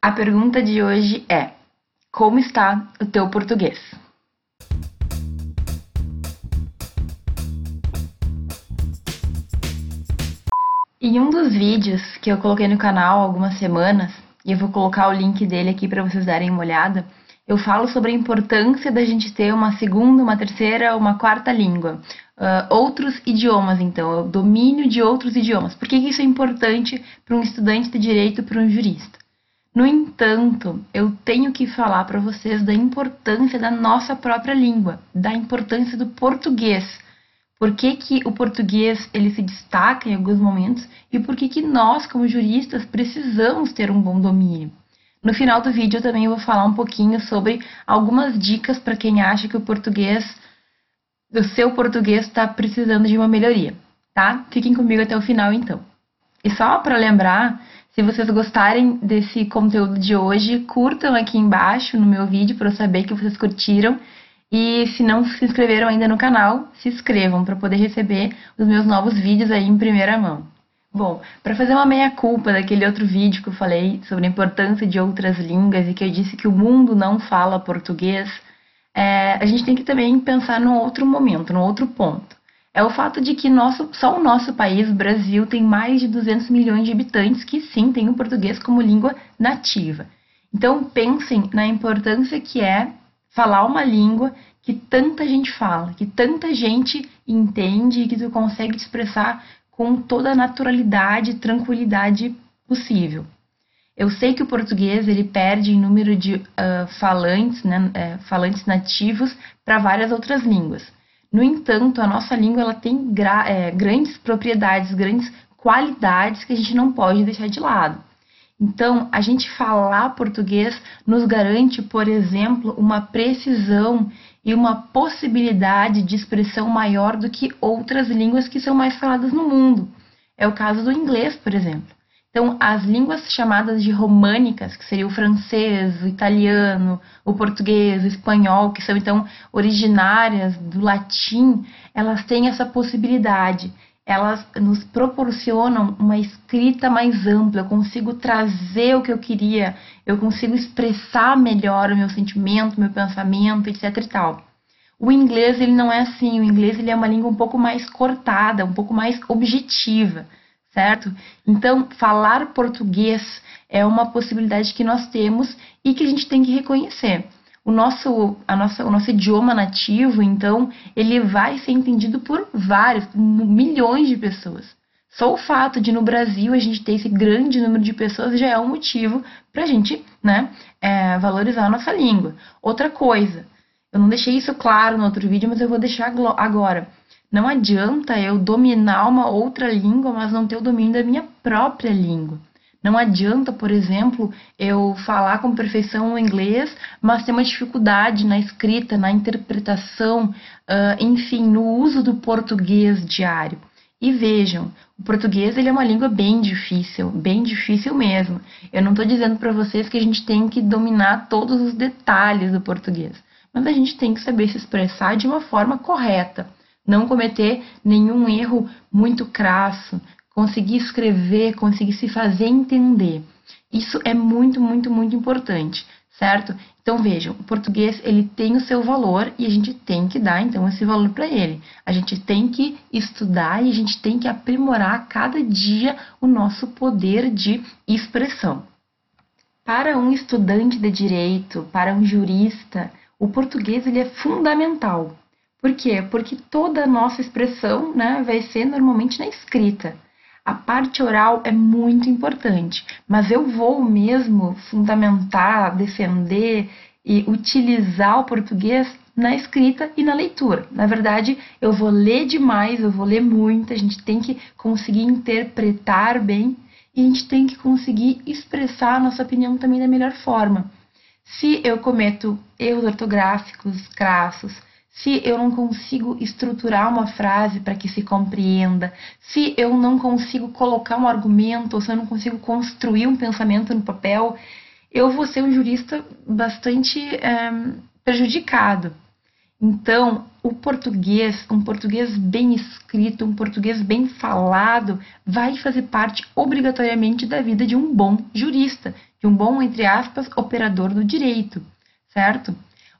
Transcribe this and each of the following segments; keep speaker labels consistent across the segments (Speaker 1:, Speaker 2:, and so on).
Speaker 1: A pergunta de hoje é: Como está o teu português? Em um dos vídeos que eu coloquei no canal há algumas semanas, e eu vou colocar o link dele aqui para vocês darem uma olhada, eu falo sobre a importância da gente ter uma segunda, uma terceira, uma quarta língua. Uh, outros idiomas, então, o domínio de outros idiomas. Por que isso é importante para um estudante de direito, para um jurista? No entanto, eu tenho que falar para vocês da importância da nossa própria língua, da importância do português. Por que, que o português ele se destaca em alguns momentos e por que, que nós, como juristas, precisamos ter um bom domínio. No final do vídeo eu também vou falar um pouquinho sobre algumas dicas para quem acha que o português, o seu português está precisando de uma melhoria, tá? Fiquem comigo até o final então. E só para lembrar, se vocês gostarem desse conteúdo de hoje, curtam aqui embaixo no meu vídeo para eu saber que vocês curtiram. E se não se inscreveram ainda no canal, se inscrevam para poder receber os meus novos vídeos aí em primeira mão. Bom, para fazer uma meia-culpa daquele outro vídeo que eu falei sobre a importância de outras línguas e que eu disse que o mundo não fala português, é, a gente tem que também pensar num outro momento, num outro ponto. É o fato de que nosso, só o nosso país, Brasil, tem mais de 200 milhões de habitantes que sim têm o português como língua nativa. Então pensem na importância que é falar uma língua que tanta gente fala, que tanta gente entende e que tu consegue te expressar com toda a naturalidade e tranquilidade possível. Eu sei que o português ele perde em número de uh, falantes, né, é, falantes nativos para várias outras línguas. No entanto, a nossa língua ela tem é, grandes propriedades, grandes qualidades que a gente não pode deixar de lado. Então, a gente falar português nos garante, por exemplo, uma precisão e uma possibilidade de expressão maior do que outras línguas que são mais faladas no mundo. É o caso do inglês, por exemplo. Então, as línguas chamadas de românicas, que seria o francês, o italiano, o português, o espanhol, que são então originárias do latim, elas têm essa possibilidade. Elas nos proporcionam uma escrita mais ampla, eu consigo trazer o que eu queria, eu consigo expressar melhor o meu sentimento, meu pensamento, etc e tal. O inglês ele não é assim, o inglês ele é uma língua um pouco mais cortada, um pouco mais objetiva, certo? Então, falar português é uma possibilidade que nós temos e que a gente tem que reconhecer o nosso, a nossa, o nosso idioma nativo, então, ele vai ser entendido por vários, milhões de pessoas. Só o fato de no Brasil a gente ter esse grande número de pessoas já é um motivo para a gente né, é, valorizar a nossa língua. Outra coisa, eu não deixei isso claro no outro vídeo, mas eu vou deixar agora. Não adianta eu dominar uma outra língua, mas não ter o domínio da minha própria língua. Não adianta, por exemplo, eu falar com perfeição o inglês, mas ter uma dificuldade na escrita, na interpretação, enfim, no uso do português diário. E vejam, o português ele é uma língua bem difícil, bem difícil mesmo. Eu não estou dizendo para vocês que a gente tem que dominar todos os detalhes do português, mas a gente tem que saber se expressar de uma forma correta, não cometer nenhum erro muito crasso, conseguir escrever, conseguir se fazer entender. Isso é muito, muito, muito importante, certo? Então vejam, o português ele tem o seu valor e a gente tem que dar então esse valor para ele. A gente tem que estudar e a gente tem que aprimorar a cada dia o nosso poder de expressão. Para um estudante de direito, para um jurista, o português ele é fundamental. Por quê? Porque toda a nossa expressão né, vai ser normalmente na escrita. A parte oral é muito importante, mas eu vou mesmo fundamentar, defender e utilizar o português na escrita e na leitura. Na verdade, eu vou ler demais, eu vou ler muito, a gente tem que conseguir interpretar bem e a gente tem que conseguir expressar a nossa opinião também da melhor forma. Se eu cometo erros ortográficos crassos, se eu não consigo estruturar uma frase para que se compreenda, se eu não consigo colocar um argumento, ou se eu não consigo construir um pensamento no papel, eu vou ser um jurista bastante é, prejudicado. Então, o português, um português bem escrito, um português bem falado, vai fazer parte obrigatoriamente da vida de um bom jurista, de um bom, entre aspas, operador do direito, certo?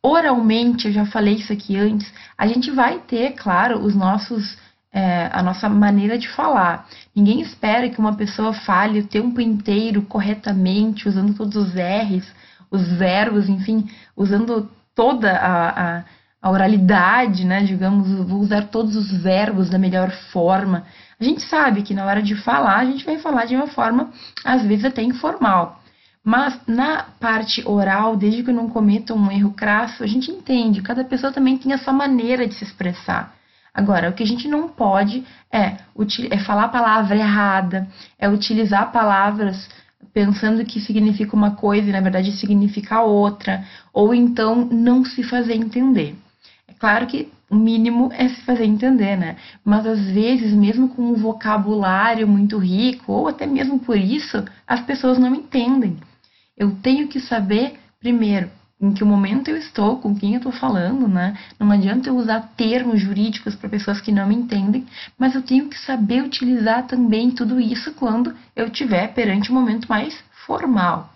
Speaker 1: Oralmente, eu já falei isso aqui antes, a gente vai ter, claro, os nossos é, a nossa maneira de falar. Ninguém espera que uma pessoa fale o tempo inteiro corretamente, usando todos os R's, os verbos, enfim, usando toda a, a, a oralidade, né? Digamos, vou usar todos os verbos da melhor forma. A gente sabe que na hora de falar, a gente vai falar de uma forma, às vezes, até informal. Mas na parte oral, desde que eu não cometa um erro crasso, a gente entende, cada pessoa também tem a sua maneira de se expressar. Agora, o que a gente não pode é, é falar a palavra errada, é utilizar palavras pensando que significa uma coisa e na verdade significa outra, ou então não se fazer entender. Claro que o mínimo é se fazer entender, né? Mas às vezes, mesmo com um vocabulário muito rico, ou até mesmo por isso, as pessoas não entendem. Eu tenho que saber, primeiro, em que momento eu estou, com quem eu estou falando, né? Não adianta eu usar termos jurídicos para pessoas que não me entendem, mas eu tenho que saber utilizar também tudo isso quando eu estiver perante um momento mais formal.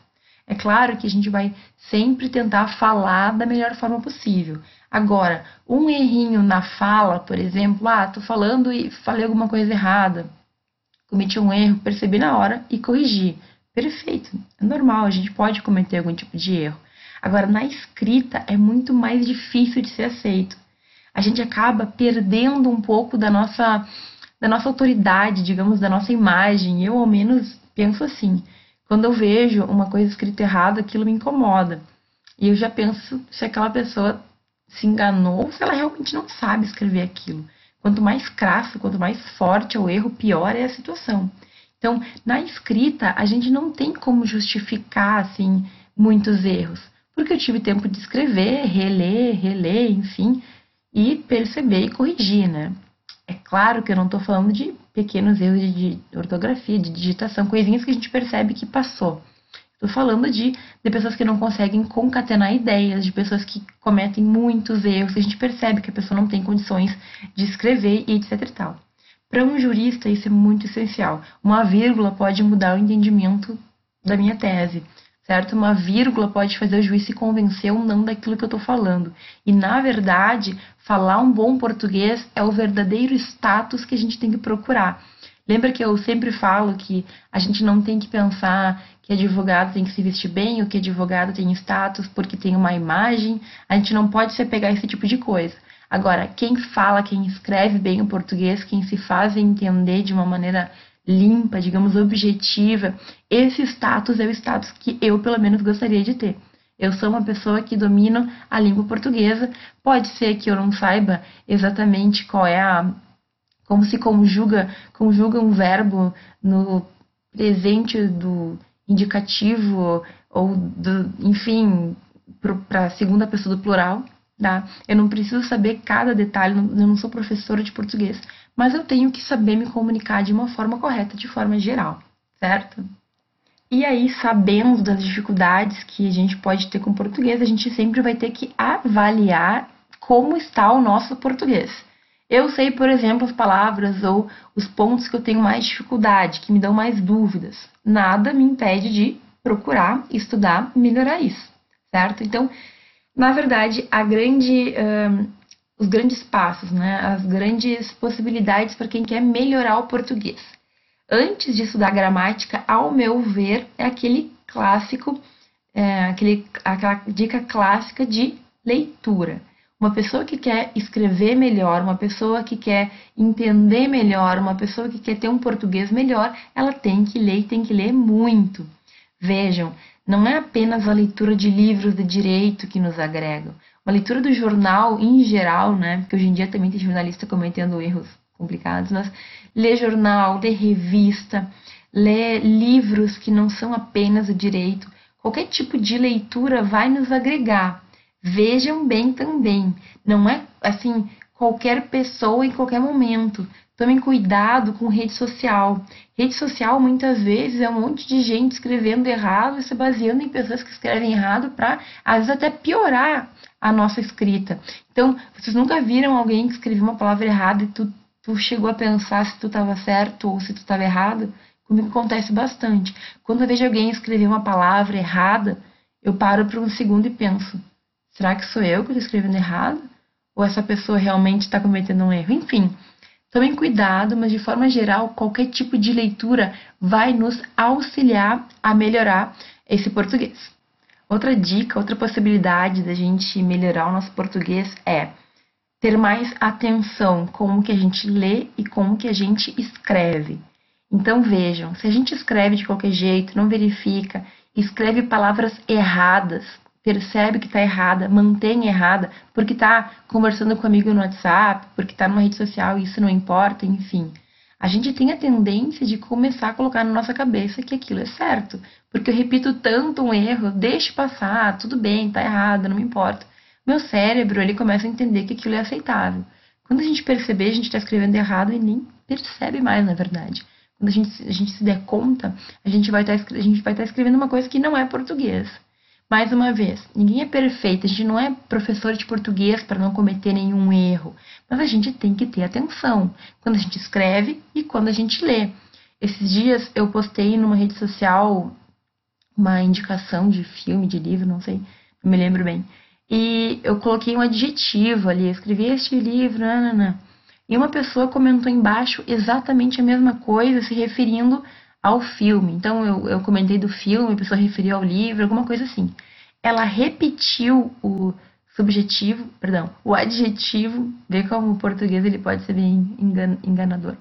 Speaker 1: É claro que a gente vai sempre tentar falar da melhor forma possível. Agora, um errinho na fala, por exemplo, ah, tô falando e falei alguma coisa errada, cometi um erro, percebi na hora e corrigi. Perfeito, é normal, a gente pode cometer algum tipo de erro. Agora, na escrita é muito mais difícil de ser aceito. A gente acaba perdendo um pouco da nossa, da nossa autoridade, digamos, da nossa imagem. Eu, ao menos, penso assim. Quando eu vejo uma coisa escrita errada, aquilo me incomoda. E eu já penso se aquela pessoa se enganou ou se ela realmente não sabe escrever aquilo. Quanto mais crasso, quanto mais forte é o erro, pior é a situação. Então, na escrita, a gente não tem como justificar assim muitos erros porque eu tive tempo de escrever, reler, reler, enfim, e perceber e corrigir, né? É claro que eu não estou falando de pequenos erros de ortografia, de digitação, coisinhas que a gente percebe que passou. Estou falando de, de pessoas que não conseguem concatenar ideias, de pessoas que cometem muitos erros, que a gente percebe que a pessoa não tem condições de escrever e etc e tal. Para um jurista, isso é muito essencial. Uma vírgula pode mudar o entendimento da minha tese certo? Uma vírgula pode fazer o juiz se convencer ou não daquilo que eu estou falando. E, na verdade, falar um bom português é o verdadeiro status que a gente tem que procurar. Lembra que eu sempre falo que a gente não tem que pensar que advogado tem que se vestir bem, ou que advogado tem status porque tem uma imagem. A gente não pode se apegar a esse tipo de coisa. Agora, quem fala, quem escreve bem o português, quem se faz entender de uma maneira limpa, digamos, objetiva, esse status é o status que eu, pelo menos, gostaria de ter. Eu sou uma pessoa que domina a língua portuguesa. Pode ser que eu não saiba exatamente qual é a. como se conjuga, conjuga um verbo no presente do indicativo ou do, enfim, para a segunda pessoa do plural. Tá? Eu não preciso saber cada detalhe, eu não sou professora de português, mas eu tenho que saber me comunicar de uma forma correta, de forma geral, certo? E aí, sabendo das dificuldades que a gente pode ter com o português, a gente sempre vai ter que avaliar como está o nosso português. Eu sei, por exemplo, as palavras ou os pontos que eu tenho mais dificuldade, que me dão mais dúvidas. Nada me impede de procurar, estudar, melhorar isso, certo? Então, na verdade, a grande, os grandes passos, né, as grandes possibilidades para quem quer melhorar o português. Antes de estudar gramática, ao meu ver, é aquele clássico, é, aquele, aquela dica clássica de leitura. Uma pessoa que quer escrever melhor, uma pessoa que quer entender melhor, uma pessoa que quer ter um português melhor, ela tem que ler e tem que ler muito. Vejam, não é apenas a leitura de livros de direito que nos agregam. Uma leitura do jornal em geral, né? Porque hoje em dia também tem jornalista cometendo erros complicados, mas ler jornal, ler revista, ler livros que não são apenas o direito. Qualquer tipo de leitura vai nos agregar. Vejam bem também, não é assim qualquer pessoa em qualquer momento. Tomem cuidado com rede social. Rede social muitas vezes é um monte de gente escrevendo errado e se baseando em pessoas que escrevem errado para, às vezes, até piorar a nossa escrita. Então, vocês nunca viram alguém que escreveu uma palavra errada e tu, tu chegou a pensar se tu estava certo ou se tu estava errado? Comigo acontece bastante. Quando eu vejo alguém escrever uma palavra errada, eu paro por um segundo e penso: será que sou eu que estou escrevendo errado? Ou essa pessoa realmente está cometendo um erro? Enfim. Tomem cuidado, mas de forma geral, qualquer tipo de leitura vai nos auxiliar a melhorar esse português. Outra dica, outra possibilidade da gente melhorar o nosso português é ter mais atenção com o que a gente lê e com o que a gente escreve. Então vejam, se a gente escreve de qualquer jeito, não verifica, escreve palavras erradas, percebe que está errada, mantém errada, porque está conversando com amigo no WhatsApp, porque está numa rede social e isso não importa, enfim. A gente tem a tendência de começar a colocar na nossa cabeça que aquilo é certo. Porque eu repito tanto um erro, deixe passar, tudo bem, tá errado, não me importa. Meu cérebro, ele começa a entender que aquilo é aceitável. Quando a gente perceber, a gente está escrevendo errado e nem percebe mais, na verdade. Quando a gente, a gente se der conta, a gente vai tá estar tá escrevendo uma coisa que não é português. Mais uma vez, ninguém é perfeito, a gente não é professor de português para não cometer nenhum erro, mas a gente tem que ter atenção quando a gente escreve e quando a gente lê. Esses dias eu postei numa rede social uma indicação de filme, de livro, não sei, não me lembro bem. E eu coloquei um adjetivo ali, escrevi este livro, nanana. E uma pessoa comentou embaixo exatamente a mesma coisa, se referindo ao filme. Então eu, eu comentei do filme, a pessoa referiu ao livro, alguma coisa assim. Ela repetiu o subjetivo, perdão, o adjetivo, vê como o português ele pode ser bem enganador.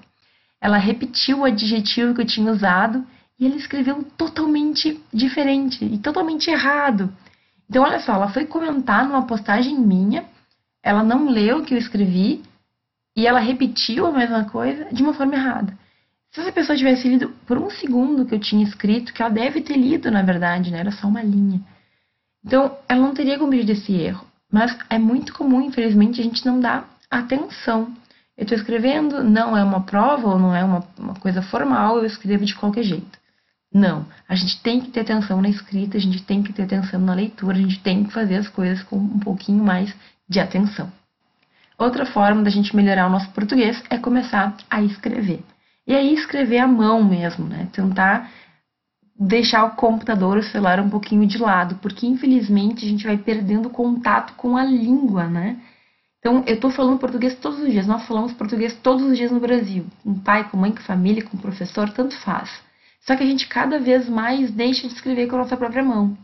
Speaker 1: Ela repetiu o adjetivo que eu tinha usado e ele escreveu totalmente diferente e totalmente errado. Então, olha só, ela foi comentar numa postagem minha, ela não leu o que eu escrevi e ela repetiu a mesma coisa de uma forma errada. Se essa pessoa tivesse lido por um segundo que eu tinha escrito, que ela deve ter lido, na verdade, né? Era só uma linha. Então, ela não teria cometido esse erro. Mas é muito comum, infelizmente, a gente não dar atenção. Eu estou escrevendo, não é uma prova ou não é uma, uma coisa formal, eu escrevo de qualquer jeito. Não, a gente tem que ter atenção na escrita, a gente tem que ter atenção na leitura, a gente tem que fazer as coisas com um pouquinho mais de atenção. Outra forma da gente melhorar o nosso português é começar a escrever. E aí escrever à mão mesmo, né? Tentar deixar o computador, o celular um pouquinho de lado, porque infelizmente a gente vai perdendo contato com a língua, né? Então, eu estou falando português todos os dias, nós falamos português todos os dias no Brasil. Com pai, com mãe, com família, com professor, tanto faz. Só que a gente cada vez mais deixa de escrever com a nossa própria mão.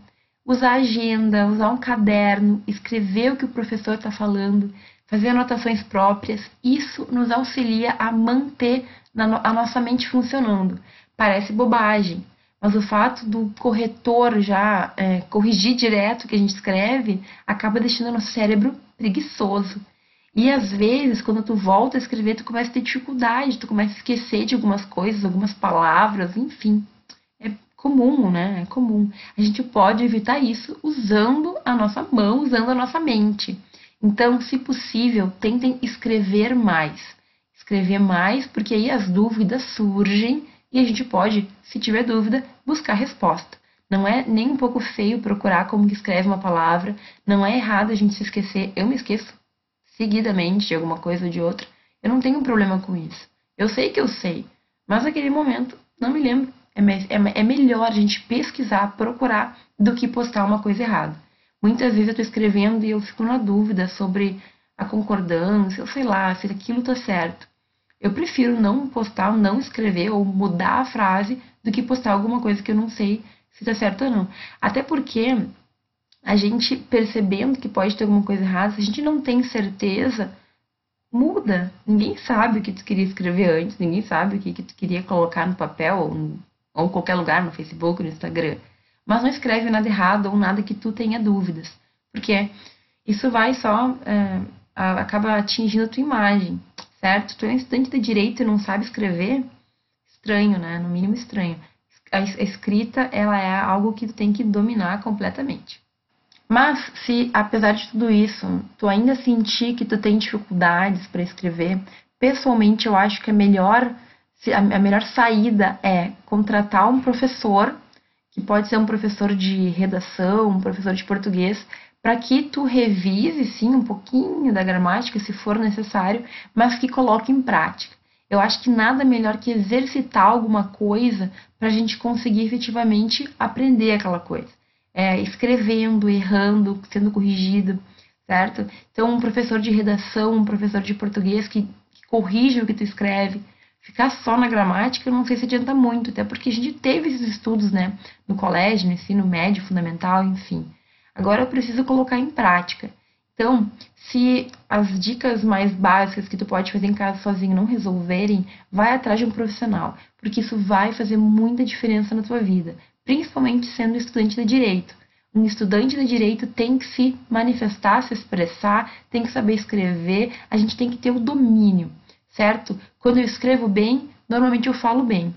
Speaker 1: Usar agenda, usar um caderno, escrever o que o professor está falando, fazer anotações próprias, isso nos auxilia a manter a nossa mente funcionando. Parece bobagem, mas o fato do corretor já é, corrigir direto o que a gente escreve acaba deixando o nosso cérebro preguiçoso. E às vezes, quando tu volta a escrever, tu começa a ter dificuldade, tu começa a esquecer de algumas coisas, algumas palavras, enfim. É comum, né? É comum. A gente pode evitar isso usando a nossa mão, usando a nossa mente. Então, se possível, tentem escrever mais. Escrever mais, porque aí as dúvidas surgem e a gente pode, se tiver dúvida, buscar resposta. Não é nem um pouco feio procurar como que escreve uma palavra, não é errado a gente se esquecer. Eu me esqueço seguidamente de alguma coisa ou de outra. Eu não tenho problema com isso. Eu sei que eu sei, mas naquele momento não me lembro. É, é, é melhor a gente pesquisar, procurar, do que postar uma coisa errada. Muitas vezes eu estou escrevendo e eu fico na dúvida sobre a concordância, ou sei lá, se aquilo está certo. Eu prefiro não postar, não escrever ou mudar a frase do que postar alguma coisa que eu não sei se está certo ou não. Até porque a gente percebendo que pode ter alguma coisa errada, se a gente não tem certeza, muda. Ninguém sabe o que tu queria escrever antes, ninguém sabe o que, tu queria colocar no papel ou, ou em qualquer lugar, no Facebook, no Instagram. Mas não escreve nada errado ou nada que tu tenha dúvidas, porque isso vai só é, acaba atingindo a tua imagem certo? Tu é um estudante de direito e não sabe escrever? Estranho, né? No mínimo estranho. A escrita, ela é algo que tu tem que dominar completamente. Mas se, apesar de tudo isso, tu ainda sentir que tu tem dificuldades para escrever, pessoalmente eu acho que a melhor, a melhor saída é contratar um professor, que pode ser um professor de redação, um professor de português, para que tu revise sim um pouquinho da gramática, se for necessário, mas que coloque em prática. Eu acho que nada melhor que exercitar alguma coisa para a gente conseguir efetivamente aprender aquela coisa. É, escrevendo, errando, sendo corrigido, certo? Então, um professor de redação, um professor de português que, que corrige o que tu escreve, ficar só na gramática, não sei se adianta muito, até porque a gente teve esses estudos, né, no colégio, no ensino médio, fundamental, enfim. Agora eu preciso colocar em prática. Então, se as dicas mais básicas que tu pode fazer em casa sozinho não resolverem, vai atrás de um profissional, porque isso vai fazer muita diferença na tua vida, principalmente sendo estudante de direito. Um estudante de direito tem que se manifestar, se expressar, tem que saber escrever, a gente tem que ter o domínio, certo? Quando eu escrevo bem, normalmente eu falo bem.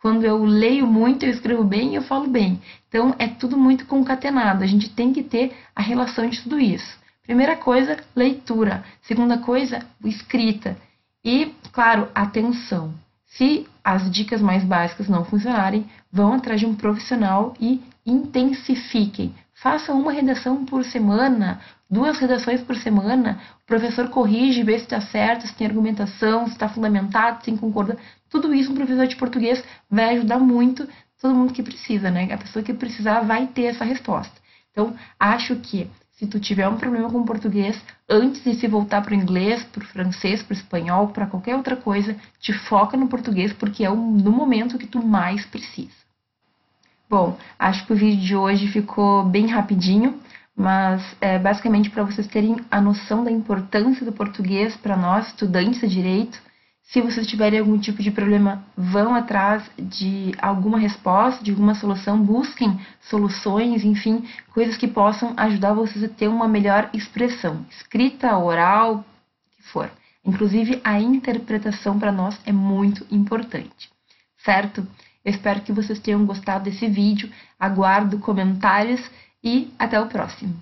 Speaker 1: Quando eu leio muito, eu escrevo bem e eu falo bem. Então é tudo muito concatenado. A gente tem que ter a relação de tudo isso. Primeira coisa, leitura. Segunda coisa, escrita. E, claro, atenção. Se as dicas mais básicas não funcionarem, vão atrás de um profissional e intensifiquem. Façam uma redação por semana, duas redações por semana. O professor corrige, vê se está certo, se tem argumentação, se está fundamentado, se concorda. Tudo isso um professor de português vai ajudar muito todo mundo que precisa, né? A pessoa que precisar vai ter essa resposta. Então, acho que se tu tiver um problema com português, antes de se voltar para o inglês, para o francês, para o espanhol, para qualquer outra coisa, te foca no português porque é no momento que tu mais precisa. Bom, acho que o vídeo de hoje ficou bem rapidinho, mas é basicamente para vocês terem a noção da importância do português para nós, estudantes de direito, se vocês tiverem algum tipo de problema, vão atrás de alguma resposta, de alguma solução, busquem soluções, enfim, coisas que possam ajudar vocês a ter uma melhor expressão, escrita, oral, o que for. Inclusive, a interpretação para nós é muito importante, certo? Eu espero que vocês tenham gostado desse vídeo. Aguardo comentários e até o próximo.